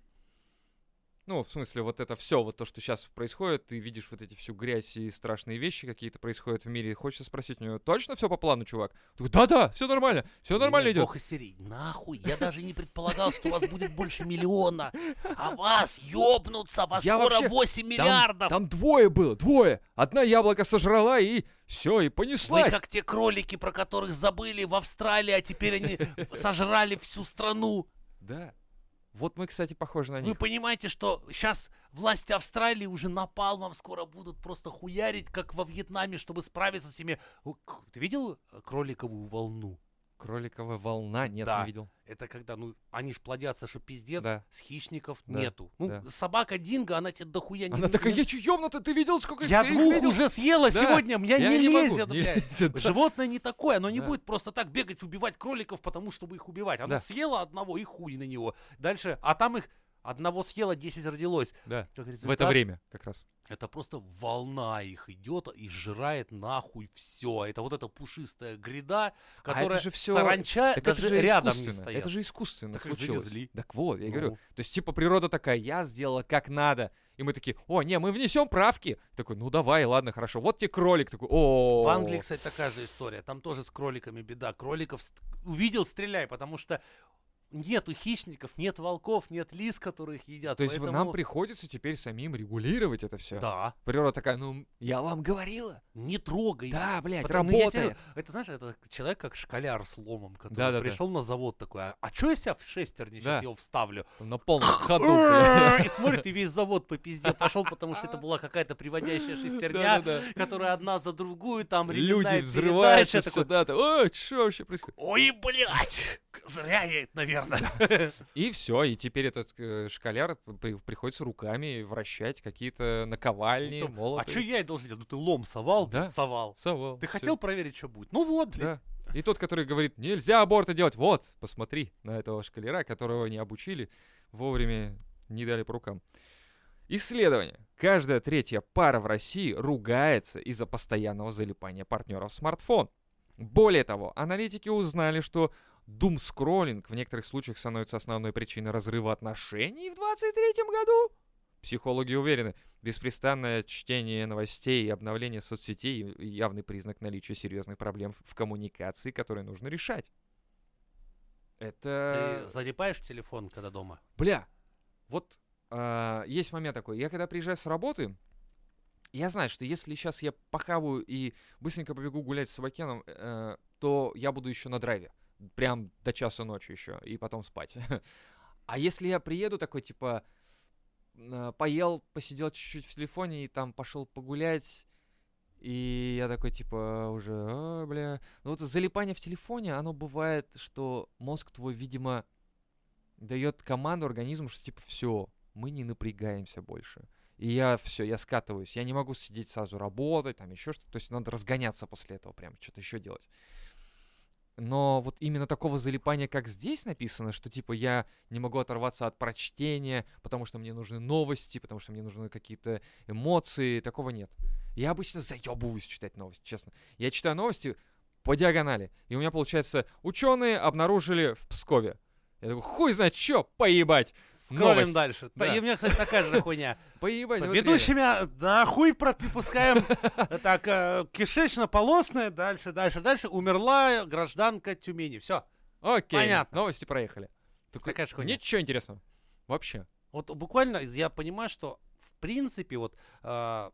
Speaker 1: Ну, в смысле, вот это все, вот то, что сейчас происходит, ты видишь вот эти всю грязь и страшные вещи какие-то происходят в мире. Хочется спросить у него, точно все по плану, чувак? Да-да, все нормально, все нормально идет.
Speaker 2: Из серии. Нахуй, я даже не предполагал, что у вас будет больше миллиона. А вас ёбнутся, вас
Speaker 1: Я
Speaker 2: скоро
Speaker 1: вообще-
Speaker 2: 8
Speaker 1: Там-
Speaker 2: миллиардов.
Speaker 1: Там, двое было, двое. Одна яблоко сожрала и все, и
Speaker 2: Вы
Speaker 1: понеслась.
Speaker 2: как те кролики, про которых забыли в Австралии, а теперь они сожрали всю страну.
Speaker 1: Да. Вот мы, кстати, похожи на
Speaker 2: Вы
Speaker 1: них.
Speaker 2: понимаете, что сейчас власти Австралии уже напалмом скоро будут просто хуярить, как во Вьетнаме, чтобы справиться с к- Ты видел э, кроликовую волну?
Speaker 1: Кроликовая волна, нет,
Speaker 2: Да.
Speaker 1: не видел.
Speaker 2: Это когда, ну, они ж плодятся, что пиздец,
Speaker 1: Да.
Speaker 2: с хищников
Speaker 1: Да,
Speaker 2: нету. Ну,
Speaker 1: да.
Speaker 2: собака Динго, она тебе дохуя не
Speaker 1: Она такая, я че, ёбнута, ты видел, сколько
Speaker 2: Я
Speaker 1: ты
Speaker 2: двух
Speaker 1: видел?»
Speaker 2: уже съела
Speaker 1: Да,
Speaker 2: сегодня, меня
Speaker 1: я
Speaker 2: не,
Speaker 1: не могу,
Speaker 2: лезет,
Speaker 1: не
Speaker 2: блядь.
Speaker 1: лезет, да.
Speaker 2: Животное не такое, оно не
Speaker 1: Да.
Speaker 2: будет просто так бегать, убивать кроликов, потому чтобы их убивать. Оно
Speaker 1: Да.
Speaker 2: съело одного и хуй на него. Дальше, а там их Одного съела, 10 родилось.
Speaker 1: Да.
Speaker 2: Как
Speaker 1: В это
Speaker 2: результат,
Speaker 1: время как раз.
Speaker 2: Это просто волна их идет и сжирает нахуй все. Это вот эта пушистая гряда,
Speaker 1: А это
Speaker 2: которая
Speaker 1: же всё-
Speaker 2: саранча
Speaker 1: Так
Speaker 2: даже
Speaker 1: это же
Speaker 2: рядом не стоят.
Speaker 1: Это же искусственно
Speaker 2: Так
Speaker 1: случилось.
Speaker 2: завезли.
Speaker 1: Так вот, я говорю.
Speaker 2: Ну.
Speaker 1: То есть, типа, природа такая, я сделала как надо. И мы такие, о, не, мы внесем правки. Такой, ну давай, ладно, хорошо. Вот тебе кролик. Такой, о
Speaker 2: В Англии, кстати, такая же история. Там тоже с кроликами беда. Кроликов увидел, стреляй, потому что нету хищников, нет волков, нет лис, которые их едят.
Speaker 1: То есть
Speaker 2: поэтому-
Speaker 1: нам приходится теперь самим регулировать это все.
Speaker 2: Да.
Speaker 1: Природа такая, ну, я вам говорила.
Speaker 2: Не трогай.
Speaker 1: Да, блядь,
Speaker 2: Потому- ну, я
Speaker 1: работает.
Speaker 2: говорю, это, знаешь, это человек как школяр с ломом, который
Speaker 1: Да-да-да.
Speaker 2: пришел на завод такой, а, а что я себя в шестерни сейчас
Speaker 1: Да.
Speaker 2: его вставлю?
Speaker 1: Там на полном ходу. блядь.
Speaker 2: И смотрит, и весь завод по пизде пошел, потому что это была какая-то приводящая шестерня, которая одна за другую, там
Speaker 1: Люди взрываются
Speaker 2: передача,
Speaker 1: все,
Speaker 2: такой,
Speaker 1: да, там, о, что вообще происходит?
Speaker 2: Ой, блядь! Зря я это, наверное.
Speaker 1: И все, и теперь этот э, школяр при- приходится руками вращать какие-то наковальни,
Speaker 2: Ну,
Speaker 1: молоты.
Speaker 2: А что я и должен делать? Ну ты лом совал,
Speaker 1: Да.
Speaker 2: совал.
Speaker 1: Совал.
Speaker 2: Ты хотел проверить, что будет? Ну вот, блин.
Speaker 1: И тот, который говорит, нельзя аборты делать, вот, посмотри на этого шкалера, которого не обучили, вовремя не дали по рукам. Исследование. Каждая третья пара в России ругается из-за постоянного залипания партнеров в смартфон. Более того, аналитики узнали, что думскроллинг в некоторых случаях становится основной причиной разрыва отношений в 2023 году. Психологи уверены, беспрестанное чтение новостей и обновление соцсетей – явный признак наличия серьезных проблем в коммуникации, которые нужно решать. Это...
Speaker 2: Ты залипаешь в телефон, когда дома?
Speaker 1: Бля, вот а, есть момент такой. Я когда приезжаю с работы, я знаю, что если сейчас я похаваю и быстренько побегу гулять с Собакеном, э, то я буду еще на драйве. Прям до часа ночи еще, и потом спать. А если я приеду такой, типа, э, поел, посидел чуть-чуть в телефоне и там пошел погулять, и я такой, типа, уже, «А, бля. Ну вот залипание в телефоне, оно бывает, что мозг твой, видимо, дает команду организму, что типа все, мы не напрягаемся больше. И я все, я скатываюсь. Я не могу сидеть сразу работать, там еще что-то. То есть надо разгоняться после этого, прям что-то еще делать. Но вот именно такого залипания, как здесь написано, что типа я не могу оторваться от прочтения, потому что мне нужны новости, потому что мне нужны какие-то эмоции, такого нет. Я обычно заебываюсь читать новости, честно. Я читаю новости по диагонали. И у меня получается, ученые обнаружили в Пскове. Я такой, хуй знает что, поебать.
Speaker 2: Скроллим
Speaker 1: Новость.
Speaker 2: дальше. Да,
Speaker 1: Да.
Speaker 2: И у меня, кстати, такая же хуйня.
Speaker 1: Поебать. ну вот реально.
Speaker 2: Ведущими нахуй пропускаем. Так, э, кишечно-полосная, дальше, дальше, дальше. Умерла гражданка Тюмени. Все.
Speaker 1: Окей,
Speaker 2: Понятно.
Speaker 1: новости проехали.
Speaker 2: Такая же хуйня.
Speaker 1: Ничего интересного. Вообще.
Speaker 2: Вот буквально я понимаю, что в принципе вот э,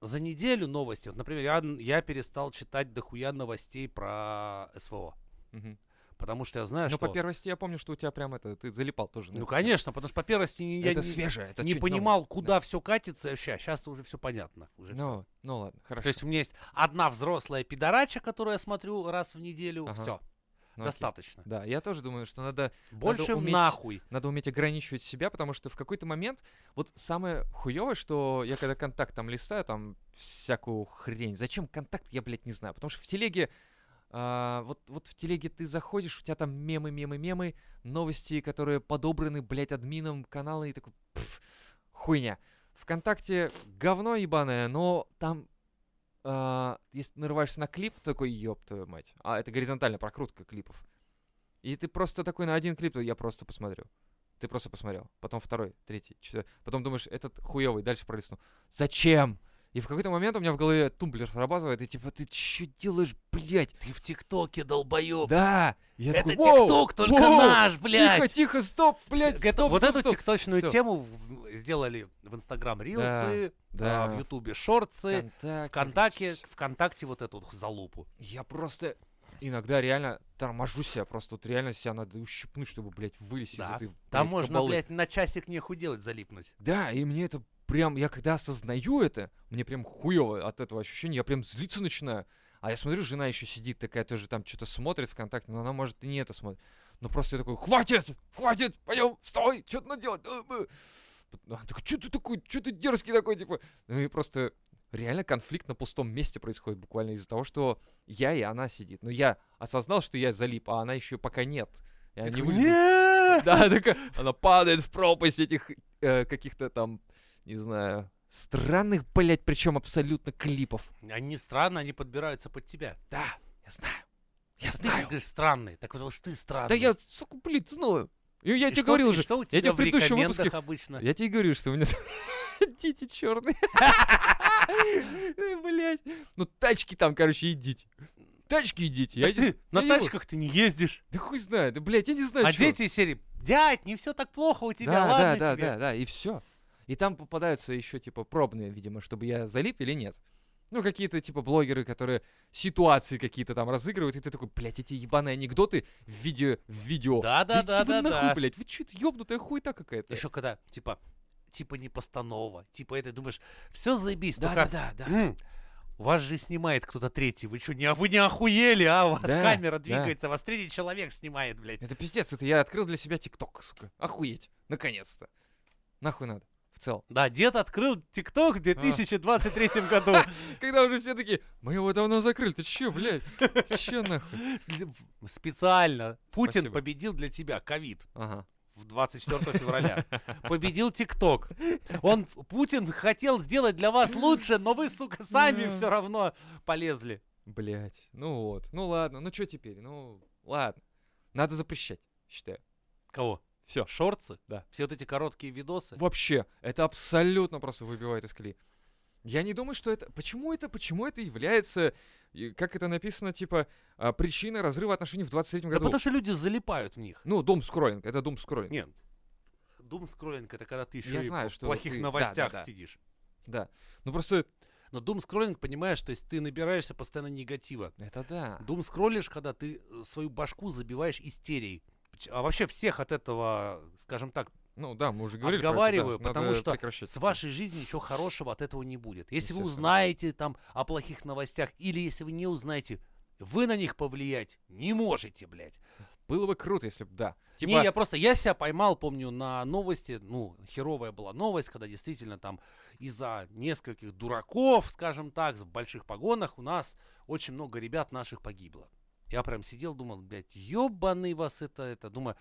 Speaker 2: за неделю новости, вот, например, я, я перестал читать дохуя новостей про СВО.
Speaker 1: Мгм.
Speaker 2: Потому что я знаю,
Speaker 1: Ну,
Speaker 2: что...
Speaker 1: по первости, я помню, что у тебя прям это, ты залипал тоже.
Speaker 2: Ну, конечно, потому что по первости я
Speaker 1: это
Speaker 2: не,
Speaker 1: свежее. Это
Speaker 2: не
Speaker 1: чуть новое.
Speaker 2: понимал, куда
Speaker 1: Да.
Speaker 2: все катится. Сейчас, сейчас уже все понятно. Уже.
Speaker 1: Ну, ну ладно, хорошо.
Speaker 2: То есть у меня есть одна взрослая пидорача, которую я смотрю раз в неделю.
Speaker 1: Ага.
Speaker 2: Все,
Speaker 1: Ну, окей.
Speaker 2: достаточно.
Speaker 1: Да, я тоже думаю, что надо,
Speaker 2: Больше
Speaker 1: уметь-
Speaker 2: нахуй.
Speaker 1: надо уметь ограничивать себя, потому что в какой-то момент, вот самое хуевое, что я когда контакт там листаю, там всякую хрень. Зачем контакт, я, блядь, не знаю. Потому что в телеге, а, вот, вот в телеге ты заходишь, у тебя там мемы, мемы, мемы, новости, которые подобраны, блядь, админом канала, и такой, пф, хуйня. Вконтакте говно ебаное, но там, а, если нарываешься на клип, такой, ёб твою мать. А это горизонтальная прокрутка клипов. И ты просто такой на один клип, я просто посмотрю. Ты просто посмотрел. Потом второй, третий, четвертый. Потом думаешь, этот хуёвый, дальше пролистну. Зачем? И в какой-то момент у меня в голове тумблер срабатывает, и типа, ты чё делаешь, блядь?
Speaker 2: Ты в ТикТоке, долбоёб.
Speaker 1: Да! Я
Speaker 2: Это
Speaker 1: такой, «Воу!
Speaker 2: ТикТок, только
Speaker 1: воу!
Speaker 2: наш, блядь!»
Speaker 1: Тихо, тихо, стоп, блядь,
Speaker 2: Это-
Speaker 1: стоп,
Speaker 2: вот
Speaker 1: стоп,
Speaker 2: эту
Speaker 1: стоп.
Speaker 2: тикточную
Speaker 1: Всё.
Speaker 2: тему сделали в Инстаграм рилсы,
Speaker 1: да.
Speaker 2: а, в Ютубе шорцы,
Speaker 1: Контакт,
Speaker 2: ВКонтакте,
Speaker 1: всё.
Speaker 2: ВКонтакте вот эту вот залупу.
Speaker 1: Я просто иногда реально торможу себя, просто вот реально себя надо ущипнуть, чтобы, блядь, вылезть
Speaker 2: Да.
Speaker 1: из этой,
Speaker 2: Там
Speaker 1: блядь,
Speaker 2: можно,
Speaker 1: кабалы.
Speaker 2: блядь, на часик нехуй делать, залипнуть.
Speaker 1: Да, и мне это прям, я когда осознаю это, мне прям хуево от этого ощущения, я прям злиться начинаю. А я смотрю, жена еще сидит такая тоже там что-то смотрит ВКонтакте, но она может и не это смотрит. Но просто я такой, хватит, хватит, пойдем, вставай, что надо делать? э, э». Она такая, что ты такой, что ты дерзкий такой, типа. Ну и просто реально конфликт на пустом месте происходит буквально из-за того, что я и она сидит. Но я осознал, что я залип, а она еще пока нет. Я не вылезу. Да, такая, она падает в пропасть этих э, каких-то там, не знаю, странных, блядь, причем абсолютно клипов.
Speaker 2: Они странно, они подбираются под тебя.
Speaker 1: Да, я знаю. Я
Speaker 2: Ты
Speaker 1: знаю.
Speaker 2: говоришь странный, так потому что ты странный.
Speaker 1: Да я, сука, блин, знаю. И я
Speaker 2: И
Speaker 1: тебе
Speaker 2: что
Speaker 1: говорил
Speaker 2: ты-
Speaker 1: же,
Speaker 2: что у
Speaker 1: я
Speaker 2: тебя
Speaker 1: тебе в предыдущем выпуске-
Speaker 2: обычно?
Speaker 1: я тебе говорю, что у меня дети черные. Блять. Ну, тачки там, короче, идите. Тачки идите.
Speaker 2: Да
Speaker 1: Я
Speaker 2: ты на
Speaker 1: я
Speaker 2: тачках ты не ездишь.
Speaker 1: Да хуй знает. Да, блядь, я не знаю,
Speaker 2: А
Speaker 1: чё.
Speaker 2: дети из серии, дядь, не все так плохо у тебя,
Speaker 1: да,
Speaker 2: ладно
Speaker 1: да, да,
Speaker 2: тебе.
Speaker 1: да, да, и все. И там попадаются еще, типа, пробные, видимо, чтобы я залип или нет. Ну, какие-то, типа, блогеры, которые ситуации какие-то там разыгрывают, и ты такой, блядь, эти ебаные анекдоты в видео, в видео.
Speaker 2: Да, да, да,
Speaker 1: вы
Speaker 2: да,
Speaker 1: нахуй,
Speaker 2: да.
Speaker 1: блядь, вы что это ёбнутая хуйта какая-то.
Speaker 2: Еще когда, типа, типа не постанова, типа это, думаешь, все заебись,
Speaker 1: Да,
Speaker 2: только
Speaker 1: да, да, да.
Speaker 2: вас же снимает кто-то третий, вы что, не, вы не охуели, а? У вас
Speaker 1: Да,
Speaker 2: камера
Speaker 1: да.
Speaker 2: двигается, вас третий человек снимает, блядь.
Speaker 1: Это пиздец, это я открыл для себя ТикТок, сука. Охуеть, наконец-то. Нахуй надо, в целом.
Speaker 2: Да, дед открыл ТикТок в 2023 году.
Speaker 1: Когда уже все такие, мы его давно закрыли, ты чё, блядь? Чё нахуй?
Speaker 2: Специально. Путин
Speaker 1: Спасибо.
Speaker 2: победил для тебя ковид.
Speaker 1: Ага.
Speaker 2: в 24 февраля. Победил ТикТок. Он, Путин хотел сделать для вас лучше, но вы, сука, сами все равно полезли.
Speaker 1: Блять, ну вот. Ну ладно, ну что теперь? Ну ладно. Надо запрещать, считаю.
Speaker 2: Кого?
Speaker 1: Все.
Speaker 2: Шорцы?
Speaker 1: Да.
Speaker 2: Все вот эти короткие видосы?
Speaker 1: Вообще, это абсолютно просто выбивает из колеи. Я не думаю, что это... Почему это, почему это является, как это написано, типа, а, причиной разрыва отношений в 23
Speaker 2: Да
Speaker 1: году?
Speaker 2: потому что люди залипают в них.
Speaker 1: Ну, дом скроллинг, это дом скроллинг.
Speaker 2: Нет. Дум скроллинг это когда ты еще
Speaker 1: Я знаю,
Speaker 2: в плохих
Speaker 1: ты- да,
Speaker 2: новостях
Speaker 1: да, да.
Speaker 2: сидишь.
Speaker 1: Да. Ну просто...
Speaker 2: Но дум скроллинг, понимаешь, то есть ты набираешься постоянно негатива.
Speaker 1: Это да.
Speaker 2: Дум скроллишь, когда ты свою башку забиваешь истерией. А вообще всех от этого, скажем так,
Speaker 1: Ну да, мы уже говорили про это, да,
Speaker 2: Отговариваю, потому что с вашей жизни ничего хорошего от этого не будет. Если вы узнаете там о плохих новостях, или если вы не узнаете, вы на них повлиять не можете, блядь.
Speaker 1: Было бы круто, если бы, да. Типа,
Speaker 2: Не, я просто, я себя поймал, помню, на новости, ну, херовая была новость, когда действительно там из-за нескольких дураков, скажем так, в больших погонах у нас очень много ребят наших погибло. Я прям сидел, думал, блядь, ёбаный вас это, это. Думаю,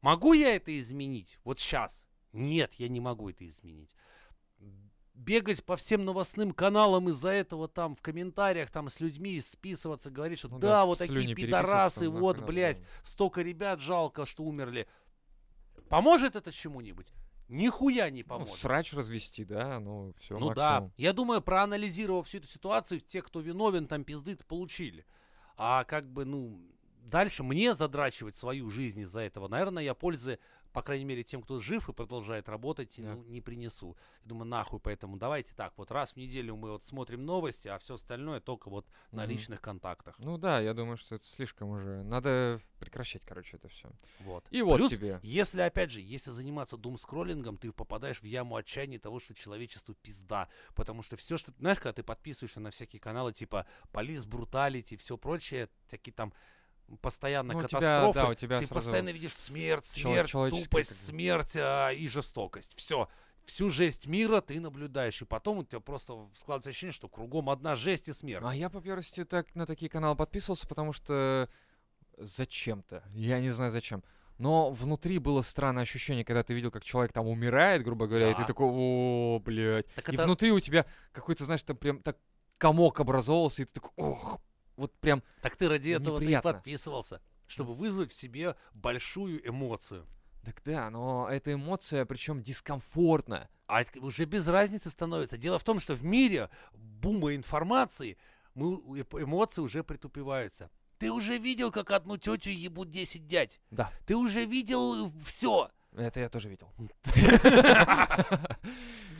Speaker 2: могу я это изменить? Вот сейчас. Нет, я не могу это изменить. Бегать по всем новостным каналам из-за этого там в комментариях там с людьми списываться, говорить, что
Speaker 1: ну
Speaker 2: да,
Speaker 1: в
Speaker 2: вот такие пидорасы, вот,
Speaker 1: надо,
Speaker 2: блядь,
Speaker 1: да.
Speaker 2: столько ребят жалко, что умерли. Поможет это чему-нибудь? Нихуя не
Speaker 1: Ну,
Speaker 2: поможет.
Speaker 1: срач развести, да, ну все,
Speaker 2: Ну да, я думаю, проанализировав всю эту ситуацию, те, кто виновен, там пизды получили. А как бы, ну, дальше мне задрачивать свою жизнь из-за этого, наверное, я пользы, по крайней мере, тем, кто жив и продолжает работать,
Speaker 1: Да.
Speaker 2: ну, не принесу. Думаю, нахуй, поэтому давайте так, вот раз в неделю мы вот смотрим новости, а все остальное только вот на
Speaker 1: Мгм.
Speaker 2: личных контактах.
Speaker 1: Ну да, я думаю, что это слишком уже. Надо прекращать, короче, это все.
Speaker 2: Вот.
Speaker 1: И вот
Speaker 2: Плюс,
Speaker 1: тебе.
Speaker 2: если, опять же, если заниматься дум-скроллингом, ты попадаешь в яму отчаяния того, что человечеству пизда. Потому что все, что... Знаешь, когда ты подписываешься на всякие каналы, типа Полис, Бруталити, все прочее, всякие там постоянно
Speaker 1: Ну, у тебя,
Speaker 2: катастрофы,
Speaker 1: да, у тебя
Speaker 2: ты
Speaker 1: сразу
Speaker 2: постоянно видишь смерть, смерть, тупость, смерть а, и жестокость. Все. Всю жесть мира ты наблюдаешь, и потом у тебя просто складывается ощущение, что кругом одна жесть и смерть.
Speaker 1: А я, по первости, так на такие каналы подписывался, потому что зачем-то. Я не знаю зачем. Но внутри было странное ощущение, когда ты видел, как человек там умирает, грубо говоря, и ты
Speaker 2: Да.
Speaker 1: такой, о, блядь.
Speaker 2: Так
Speaker 1: И
Speaker 2: это-
Speaker 1: внутри у тебя какой-то, знаешь, там прям так комок образовался, и ты такой, ох, вот прям,
Speaker 2: Так ты ради этого ты подписывался, чтобы вызвать в себе большую эмоцию.
Speaker 1: так да, но эта эмоция, причем дискомфортная.
Speaker 2: А это уже без разницы становится. Дело в том, что в мире бума информации мы, эмоции уже притупеваются. Ты уже видел, как одну тетю ебут 10 дядь.
Speaker 1: Да,
Speaker 2: Ты уже видел все.
Speaker 1: это я тоже видел.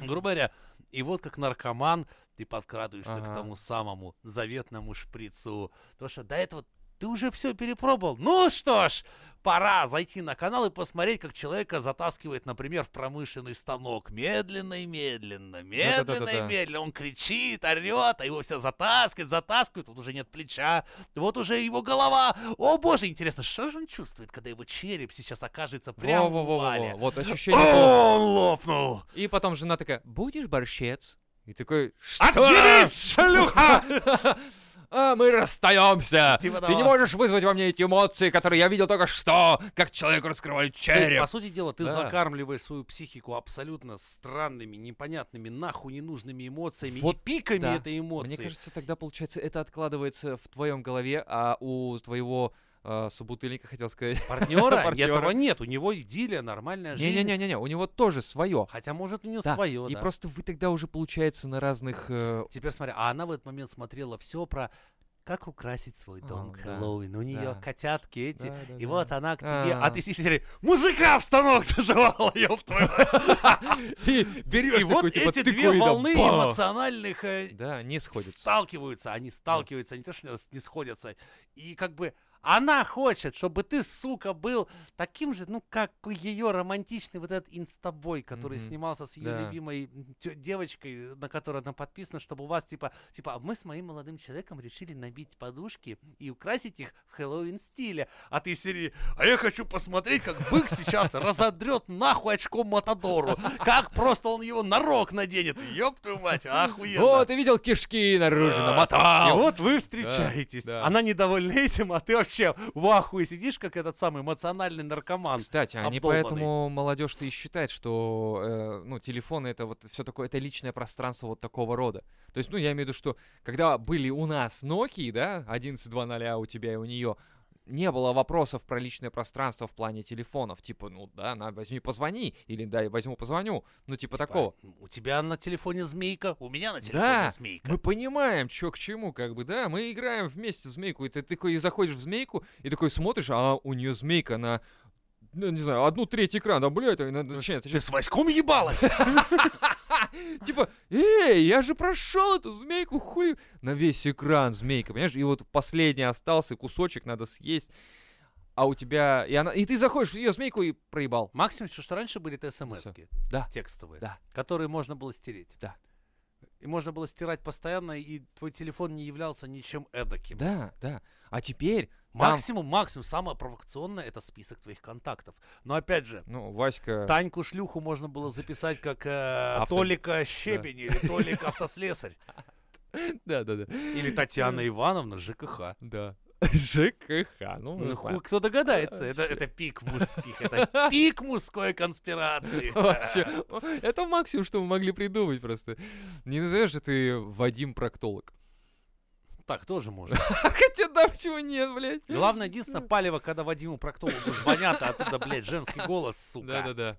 Speaker 2: Грубо говоря, и вот как наркоман ты подкрадываешься к
Speaker 1: Ага.
Speaker 2: тому самому заветному шприцу. Потому что до этого ты уже все перепробовал. Ну что ж, пора зайти на канал и посмотреть, как человека затаскивает, например, в промышленный станок. Медленно и медленно, медленно и медленно. Он кричит, орет, а его все затаскивает, затаскивает. Вот уже нет плеча, вот уже его голова. О боже, интересно, что же он чувствует, когда его череп сейчас окажется прямо в вале?
Speaker 1: Вот ощущение было.
Speaker 2: Он лопнул!
Speaker 1: И потом жена такая, будешь борщец? И такой, что?
Speaker 2: Отъебись, шлюха!
Speaker 1: а мы расстаемся.
Speaker 2: Типа
Speaker 1: Ты не можешь вызвать во мне эти эмоции, которые я видел только что, как человек раскрывает
Speaker 2: То есть,
Speaker 1: череп.
Speaker 2: по сути дела, ты
Speaker 1: Да.
Speaker 2: закармливаешь свою психику абсолютно странными, непонятными, нахуй ненужными эмоциями
Speaker 1: Вот
Speaker 2: и пиками
Speaker 1: да.
Speaker 2: этой эмоции.
Speaker 1: Мне кажется, тогда, получается, это откладывается в твоем голове, а у твоего э, собутыльника, хотел сказать.
Speaker 2: Партнера
Speaker 1: Партнёра.
Speaker 2: этого нет, у него идиллия, нормальная жизнь.
Speaker 1: Не-не-не-не, у него тоже свое.
Speaker 2: Хотя, может, у него
Speaker 1: Да,
Speaker 2: свое,
Speaker 1: И
Speaker 2: да.
Speaker 1: просто вы тогда уже, получается, на разных... э,
Speaker 2: Теперь смотри, а она в этот момент смотрела все про как украсить свой дом
Speaker 1: О,
Speaker 2: к
Speaker 1: да,
Speaker 2: Хэллоуин. У нее
Speaker 1: да.
Speaker 2: котятки эти.
Speaker 1: да, да,
Speaker 2: И
Speaker 1: да.
Speaker 2: вот она к тебе, а,
Speaker 1: А.
Speaker 2: ты сидишь и музыка в станок заживала, ёб твою мать».
Speaker 1: И берешь
Speaker 2: И вот
Speaker 1: типа,
Speaker 2: эти две
Speaker 1: и
Speaker 2: волны эмоциональных э,
Speaker 1: Да, не сходятся.
Speaker 2: сталкиваются, они сталкиваются, не то что не сходятся. И как бы она хочет, чтобы ты, сука, был таким же, ну, как ее романтичный вот этот инстабой, который
Speaker 1: Мгм.
Speaker 2: снимался с ее
Speaker 1: Да.
Speaker 2: любимой девочкой, на которой она подписана, чтобы у вас, типа, типа, «А мы с моим молодым человеком решили набить подушки и украсить их в Хэллоуин стиле. А ты серии, а я хочу посмотреть, как бык сейчас разодрет нахуй очком Матадору. Как просто он его на рог наденет. Ёб твою мать, охуенно.
Speaker 1: О, ты видел кишки наружу,
Speaker 2: Да. И
Speaker 1: намотал.
Speaker 2: вот вы встречаетесь. Она недовольна этим, а ты вообще в ахуе сидишь, как этот самый эмоциональный наркоман.
Speaker 1: Кстати, они
Speaker 2: обдолбанный.
Speaker 1: поэтому молодежь-то и считает, что э, ну, телефоны это вот все такое, это личное пространство вот такого рода. То есть, ну, я имею в виду, что когда были у нас Nokia, да, 11.2.0 у тебя и у нее, не было вопросов про личное пространство в плане телефонов. Типа, ну да, на, возьми, позвони. Или да, я возьму, позвоню. Ну, типа, такого.
Speaker 2: У тебя на телефоне змейка, у меня на телефоне
Speaker 1: Да,
Speaker 2: змейка.
Speaker 1: Мы понимаем, что к чему, как бы, да, мы играем вместе в змейку, и ты такой заходишь в змейку, и такой смотришь, а у нее змейка на, ну, не знаю, одну треть экрана, блядь, она начинает,
Speaker 2: Ты с Васьком ебалась?
Speaker 1: типа, эй, я же прошел эту змейку, хуй, на весь экран змейка, понимаешь, и вот последний остался кусочек, надо съесть, а у тебя, и, она, и ты заходишь в ее змейку и проебал.
Speaker 2: Максимум, что раньше были смс-ки
Speaker 1: Да.
Speaker 2: текстовые,
Speaker 1: Да.
Speaker 2: которые можно было стереть.
Speaker 1: Да.
Speaker 2: И можно было стирать постоянно, и твой телефон не являлся ничем эдаким.
Speaker 1: Да, да, а теперь, там,
Speaker 2: Максимум, максимум, самое провокационное это список твоих контактов. Но опять же,
Speaker 1: ну, Васька,
Speaker 2: Таньку шлюху можно было записать как э,
Speaker 1: Авто-
Speaker 2: Толика Щебень или Толик Автослесарь.
Speaker 1: да, да, да,
Speaker 2: Или Татьяна Ивановна ЖКХ.
Speaker 1: да, ЖКХ, ну,
Speaker 2: Ну, хуй кто догадается. Это, это пик мужских. Это пик мужской конспирации.
Speaker 1: Вообще, это максимум, что мы могли придумать просто. Не назовешь же ты Вадим Проктолог.
Speaker 2: Так тоже можно.
Speaker 1: Хотя да, почему нет, блядь?
Speaker 2: Главное, единственное, палево, когда Вадиму Проктологу звонят, а оттуда, блядь, женский голос, сука.
Speaker 1: Да-да-да.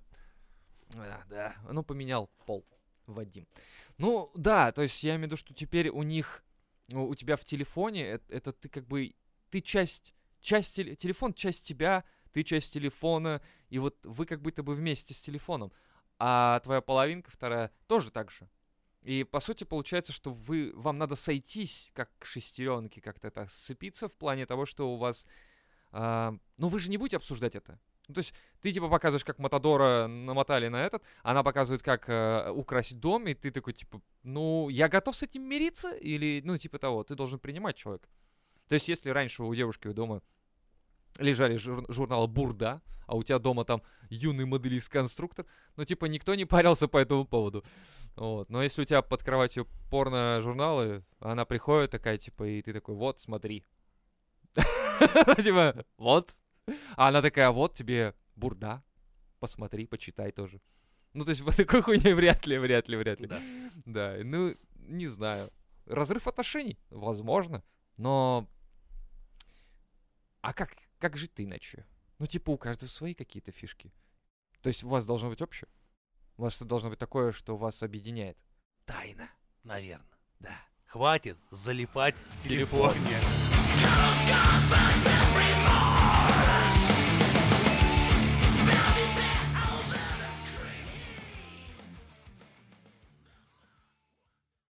Speaker 1: Да, да. Ну, поменял пол. Вадим. Ну, да, то есть я имею в виду, что теперь у них, у тебя в телефоне, это, это ты как бы, ты часть, часть, теле- телефон часть тебя, ты часть телефона, и вот вы как будто бы вместе с телефоном, а твоя половинка вторая тоже так же. И по сути получается, что вы, вам надо сойтись, как шестеренки, как-то это сцепиться в плане того, что у вас... а, ну вы же не будете обсуждать это. Ну, то есть ты типа показываешь, как Матадора намотали на этот, она показывает, как э, украсить дом, и ты такой, типа, ну, я готов с этим мириться, или, ну, типа того, ты должен принимать человека. То есть если раньше у девушки дома лежали жур- журналы Бурда, а у тебя дома там юный моделист-конструктор, ну, типа, никто не парился по этому поводу. Вот. Но если у тебя под кроватью порно-журналы, она приходит такая, типа, и ты такой, вот, смотри. Типа, вот. А она такая, вот тебе Бурда, посмотри, почитай тоже. Ну, то есть, вот такой хуйней вряд ли, вряд ли, вряд ли.
Speaker 2: Да.
Speaker 1: Да, ну, не знаю. Разрыв отношений, возможно, но... А как, как жить-то иначе? Ну, типа, у каждого свои какие-то фишки. То есть у вас должно быть общее? У вас что должно быть такое, что вас объединяет? Тайна.
Speaker 2: Наверное.
Speaker 1: Да.
Speaker 2: Хватит залипать в
Speaker 1: Телефон.
Speaker 2: телефоне.